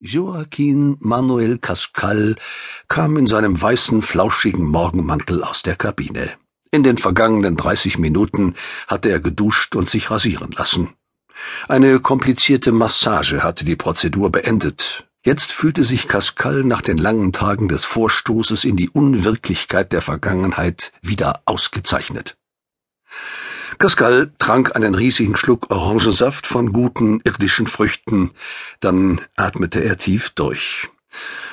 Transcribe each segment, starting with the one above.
Joaquin Manuel Cascal kam in seinem weißen, flauschigen Morgenmantel aus der Kabine. In den vergangenen dreißig Minuten hatte er geduscht und sich rasieren lassen. Eine komplizierte Massage hatte die Prozedur beendet. Jetzt fühlte sich Cascal nach den langen Tagen des Vorstoßes in die Unwirklichkeit der Vergangenheit wieder ausgezeichnet. Pascal trank einen riesigen Schluck Orangensaft von guten irdischen Früchten, dann atmete er tief durch.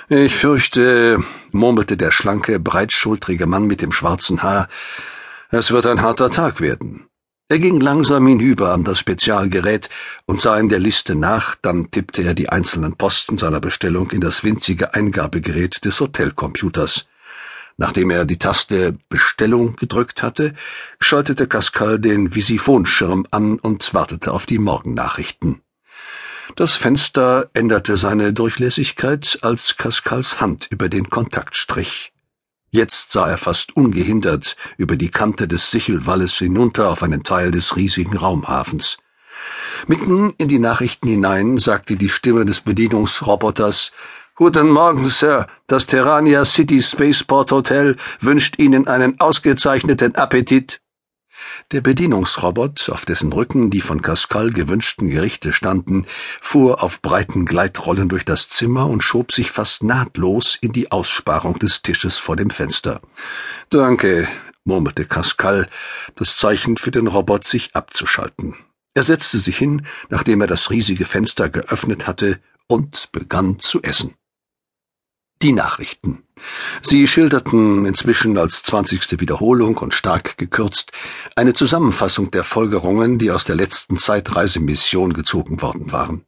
Ich fürchte, murmelte der schlanke, breitschultrige Mann mit dem schwarzen Haar, es wird ein harter Tag werden. Er ging langsam hinüber an das Spezialgerät und sah in der Liste nach, dann tippte er die einzelnen Posten seiner Bestellung in das winzige Eingabegerät des Hotelcomputers. Nachdem er die Taste Bestellung gedrückt hatte, schaltete Pascal den Visiphonschirm an und wartete auf die Morgennachrichten. Das Fenster änderte seine Durchlässigkeit, als Cascals Hand über den Kontakt strich. Jetzt sah er fast ungehindert über die Kante des Sichelwalles hinunter auf einen Teil des riesigen Raumhafens. Mitten in die Nachrichten hinein sagte die Stimme des Bedienungsroboters Guten Morgen, Sir. Das Terrania City Spaceport Hotel wünscht Ihnen einen ausgezeichneten Appetit. Der Bedienungsrobot, auf dessen Rücken die von Cascal gewünschten Gerichte standen, fuhr auf breiten Gleitrollen durch das Zimmer und schob sich fast nahtlos in die Aussparung des Tisches vor dem Fenster. Danke, murmelte Cascal, das Zeichen für den Robot, sich abzuschalten. Er setzte sich hin, nachdem er das riesige Fenster geöffnet hatte, und begann zu essen. Die Nachrichten. Sie schilderten inzwischen als zwanzigste Wiederholung und stark gekürzt eine Zusammenfassung der Folgerungen, die aus der letzten Zeitreisemission gezogen worden waren.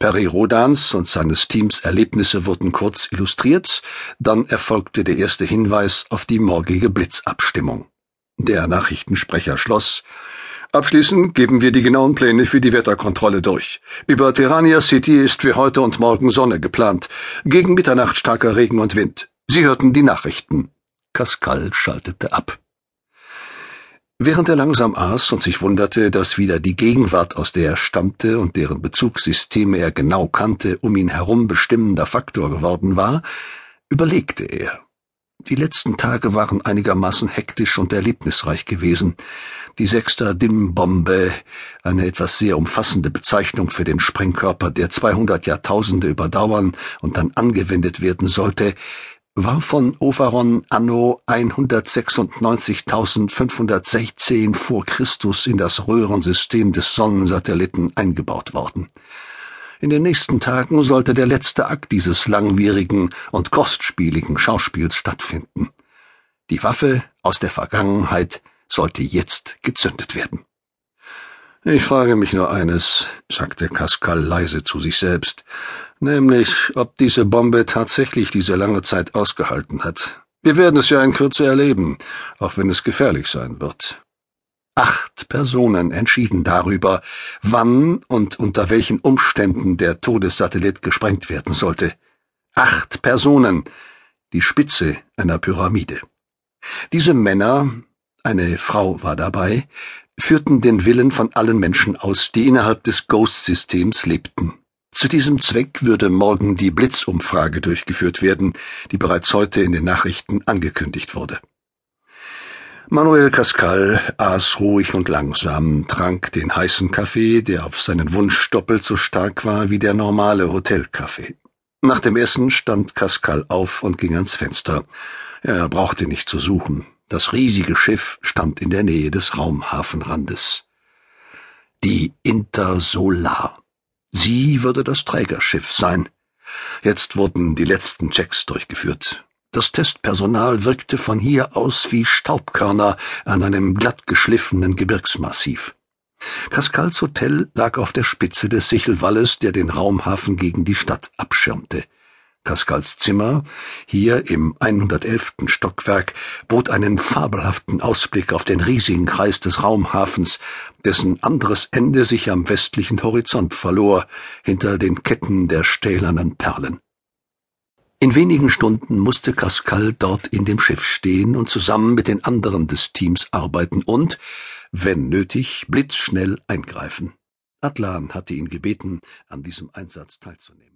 Perry Rodans und seines Teams Erlebnisse wurden kurz illustriert, dann erfolgte der erste Hinweis auf die morgige Blitzabstimmung. Der Nachrichtensprecher schloss Abschließend geben wir die genauen Pläne für die Wetterkontrolle durch. Über Terrania City ist für heute und morgen Sonne geplant. Gegen Mitternacht starker Regen und Wind. Sie hörten die Nachrichten. Pascal schaltete ab. Während er langsam aß und sich wunderte, dass wieder die Gegenwart, aus der er stammte und deren Bezugssysteme er genau kannte, um ihn herum bestimmender Faktor geworden war, überlegte er. Die letzten Tage waren einigermaßen hektisch und erlebnisreich gewesen. Die Sechster Dim-Bombe, eine etwas sehr umfassende Bezeichnung für den Sprengkörper, der 200 Jahrtausende überdauern und dann angewendet werden sollte, war von Overon anno 196.516 vor Christus in das Röhrensystem des Sonnensatelliten eingebaut worden. In den nächsten Tagen sollte der letzte Akt dieses langwierigen und kostspieligen Schauspiels stattfinden. Die Waffe aus der Vergangenheit sollte jetzt gezündet werden. Ich frage mich nur eines, sagte Pascal leise zu sich selbst, nämlich, ob diese Bombe tatsächlich diese lange Zeit ausgehalten hat. Wir werden es ja in Kürze erleben, auch wenn es gefährlich sein wird. Acht Personen entschieden darüber, wann und unter welchen Umständen der Todessatellit gesprengt werden sollte. Acht Personen, die Spitze einer Pyramide. Diese Männer, eine Frau war dabei, führten den Willen von allen Menschen aus, die innerhalb des Ghost-Systems lebten. Zu diesem Zweck würde morgen die Blitzumfrage durchgeführt werden, die bereits heute in den Nachrichten angekündigt wurde. Manuel Cascal aß ruhig und langsam, trank den heißen Kaffee, der auf seinen Wunsch doppelt so stark war wie der normale Hotelkaffee. Nach dem Essen stand Cascal auf und ging ans Fenster. Er brauchte nicht zu suchen. Das riesige Schiff stand in der Nähe des Raumhafenrandes. Die Intersolar. Sie würde das Trägerschiff sein. Jetzt wurden die letzten Checks durchgeführt. Das Testpersonal wirkte von hier aus wie Staubkörner an einem glatt geschliffenen Gebirgsmassiv. Cascals Hotel lag auf der Spitze des Sichelwalles, der den Raumhafen gegen die Stadt abschirmte. Cascals Zimmer, hier im 111. Stockwerk, bot einen fabelhaften Ausblick auf den riesigen Kreis des Raumhafens, dessen anderes Ende sich am westlichen Horizont verlor, hinter den Ketten der stählernen Perlen. In wenigen Stunden musste Cascal dort in dem Schiff stehen und zusammen mit den anderen des Teams arbeiten und, wenn nötig, blitzschnell eingreifen. Atlan hatte ihn gebeten, an diesem Einsatz teilzunehmen.